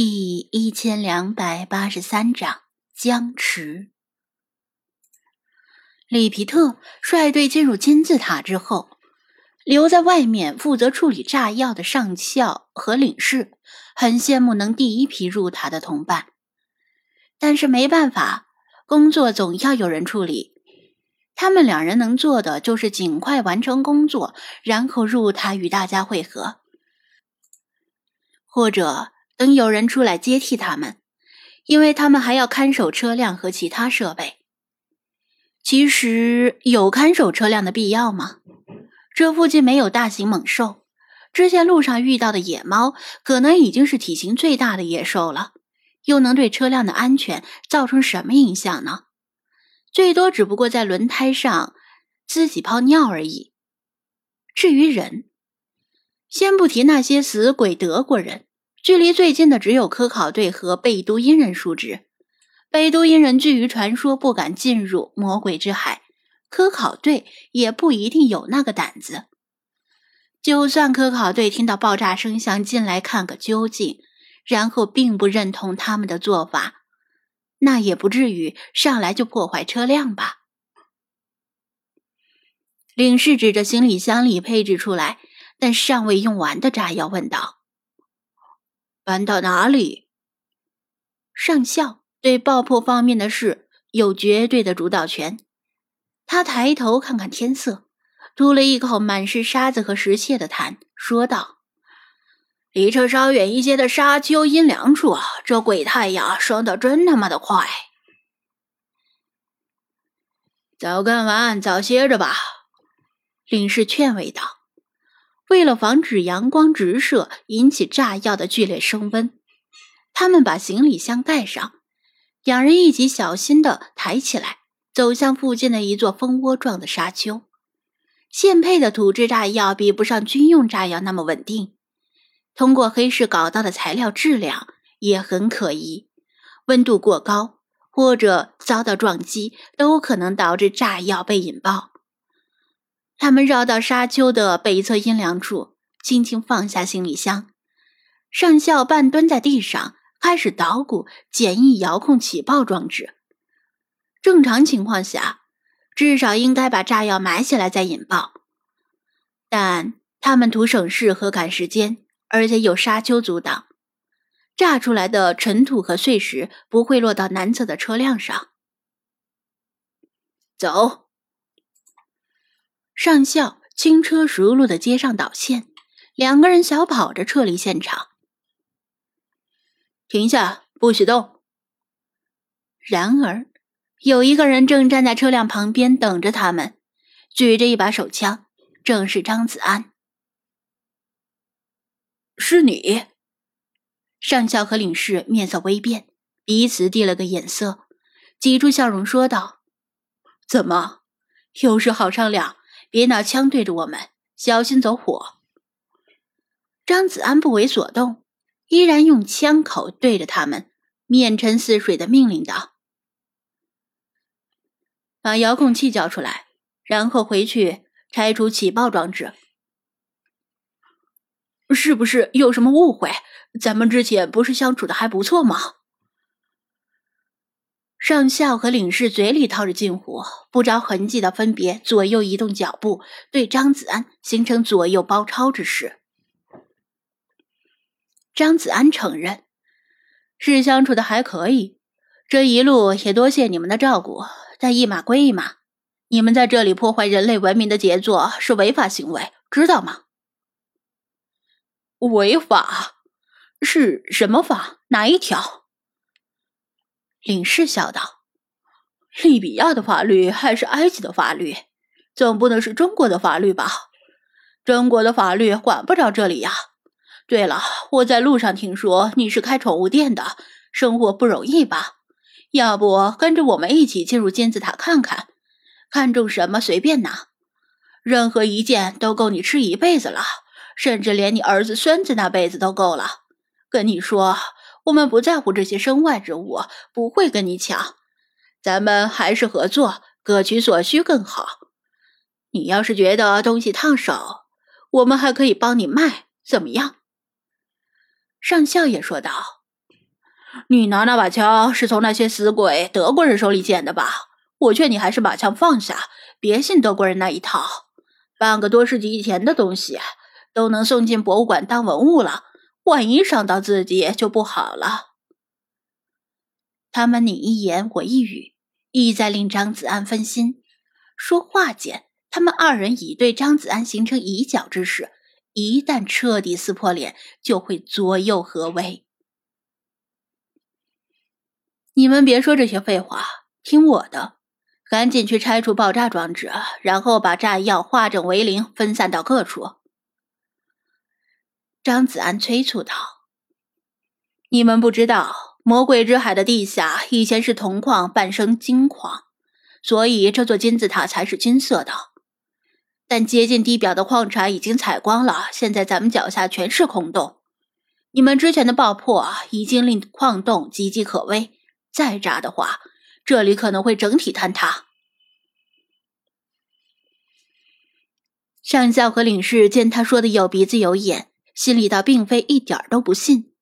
第一千两百八十三章僵持。里皮特率队进入金字塔之后，留在外面负责处理炸药的上校和领事很羡慕能第一批入塔的同伴，但是没办法，工作总要有人处理。他们两人能做的就是尽快完成工作，然后入塔与大家会合，或者。等有人出来接替他们，因为他们还要看守车辆和其他设备。其实有看守车辆的必要吗？这附近没有大型猛兽，之前路上遇到的野猫可能已经是体型最大的野兽了，又能对车辆的安全造成什么影响呢？最多只不过在轮胎上自己泡尿而已。至于人，先不提那些死鬼德国人。距离最近的只有科考队和贝都因人数值。贝都因人据于传说不敢进入魔鬼之海，科考队也不一定有那个胆子。就算科考队听到爆炸声想进来看个究竟，然后并不认同他们的做法，那也不至于上来就破坏车辆吧？领事指着行李箱里配置出来但尚未用完的炸药问道。搬到哪里？上校对爆破方面的事有绝对的主导权。他抬头看看天色，吐了一口满是沙子和石屑的痰，说道：“离这稍远一些的沙丘阴凉处啊，这鬼太阳升得真他妈的快。早干完，早歇着吧。”领事劝慰道。为了防止阳光直射引起炸药的剧烈升温，他们把行李箱盖上，两人一起小心地抬起来，走向附近的一座蜂窝状的沙丘。现配的土制炸药比不上军用炸药那么稳定，通过黑市搞到的材料质量也很可疑，温度过高或者遭到撞击，都可能导致炸药被引爆。他们绕到沙丘的北侧阴凉处，轻轻放下行李箱。上校半蹲在地上，开始捣鼓简易遥控起爆装置。正常情况下，至少应该把炸药埋起来再引爆。但他们图省事和赶时间，而且有沙丘阻挡，炸出来的尘土和碎石不会落到南侧的车辆上。走。上校轻车熟路的接上导线，两个人小跑着撤离现场。停下，不许动。然而，有一个人正站在车辆旁边等着他们，举着一把手枪，正是张子安。是你？上校和领事面色微变，彼此递了个眼色，挤出笑容说道：“怎么，有事好商量？”别拿枪对着我们，小心走火。张子安不为所动，依然用枪口对着他们，面沉似水的命令道：“把遥控器交出来，然后回去拆除起爆装置。”是不是有什么误会？咱们之前不是相处的还不错吗？上校和领事嘴里套着近乎，不着痕迹的分别左右移动脚步，对张子安形成左右包抄之势。张子安承认是相处的还可以，这一路也多谢你们的照顾，但一码归一码，你们在这里破坏人类文明的杰作是违法行为，知道吗？违法？是什么法？哪一条？领事笑道：“利比亚的法律还是埃及的法律，总不能是中国的法律吧？中国的法律管不着这里呀。对了，我在路上听说你是开宠物店的，生活不容易吧？要不跟着我们一起进入金字塔看看，看中什么随便拿，任何一件都够你吃一辈子了，甚至连你儿子孙子那辈子都够了。跟你说。”我们不在乎这些身外之物，不会跟你抢。咱们还是合作，各取所需更好。你要是觉得东西烫手，我们还可以帮你卖，怎么样？上校也说道：“你拿那把枪是从那些死鬼德国人手里捡的吧？我劝你还是把枪放下，别信德国人那一套。半个多世纪以前的东西都能送进博物馆当文物了，万一伤到自己就不好了。他们你一言我一语，意在令张子安分心。说话间，他们二人已对张子安形成以角之势。一旦彻底撕破脸，就会左右合围。你们别说这些废话，听我的，赶紧去拆除爆炸装置，然后把炸药化整为零，分散到各处。张子安催促道：“你们不知道，魔鬼之海的地下以前是铜矿，半生金矿，所以这座金字塔才是金色的。”但接近地表的矿产已经采光了，现在咱们脚下全是空洞。你们之前的爆破已经令矿洞岌岌可危，再炸的话，这里可能会整体坍塌。上校和领事见他说的有鼻子有眼，心里倒并非一点都不信，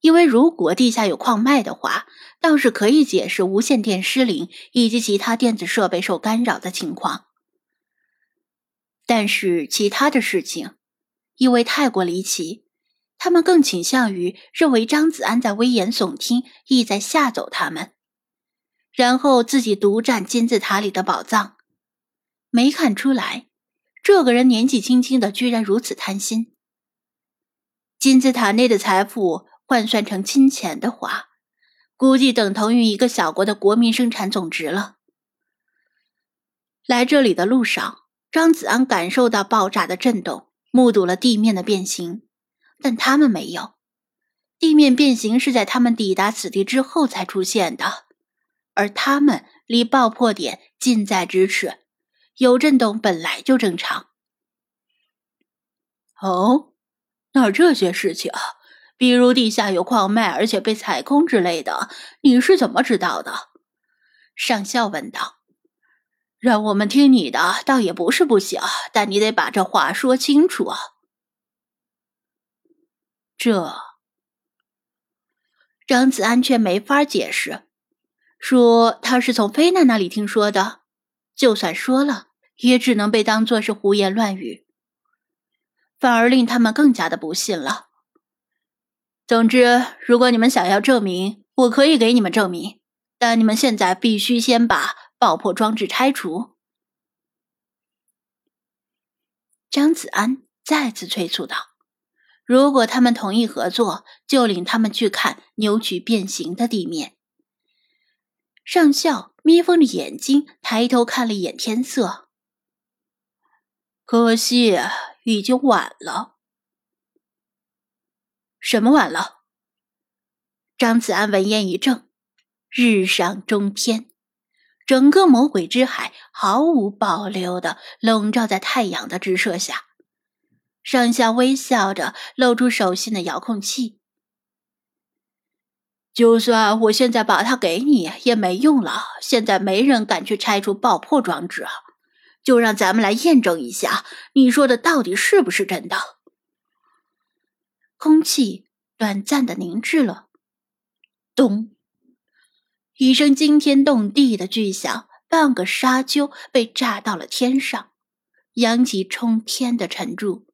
因为如果地下有矿脉的话，倒是可以解释无线电失灵以及其他电子设备受干扰的情况。但是其他的事情，因为太过离奇，他们更倾向于认为张子安在危言耸听，意在吓走他们，然后自己独占金字塔里的宝藏。没看出来，这个人年纪轻轻的，居然如此贪心。金字塔内的财富换算成金钱的话，估计等同于一个小国的国民生产总值了。来这里的路上。张子安感受到爆炸的震动，目睹了地面的变形，但他们没有。地面变形是在他们抵达此地之后才出现的，而他们离爆破点近在咫尺，有震动本来就正常。哦，那这些事情，比如地下有矿脉，而且被采空之类的，你是怎么知道的？上校问道。让我们听你的，倒也不是不行，但你得把这话说清楚啊。这张子安却没法解释，说他是从菲娜那里听说的，就算说了，也只能被当作是胡言乱语，反而令他们更加的不信了。总之，如果你们想要证明，我可以给你们证明，但你们现在必须先把。爆破装置拆除。张子安再次催促道：“如果他们同意合作，就领他们去看扭曲变形的地面。”上校眯缝着眼睛，抬头看了一眼天色。可惜已经晚了。什么晚了？张子安闻言一怔：“日上中天。”整个魔鬼之海毫无保留的笼罩在太阳的直射下，上校微笑着露出手心的遥控器。就算我现在把它给你也没用了，现在没人敢去拆除爆破装置啊，就让咱们来验证一下，你说的到底是不是真的？空气短暂的凝滞了，咚。一声惊天动地的巨响，半个沙丘被炸到了天上，扬起冲天的尘柱。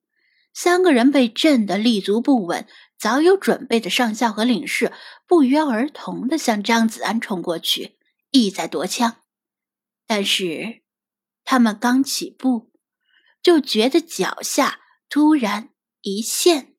三个人被震得立足不稳，早有准备的上校和领事不约而同的向张子安冲过去，意在夺枪。但是他们刚起步，就觉得脚下突然一陷。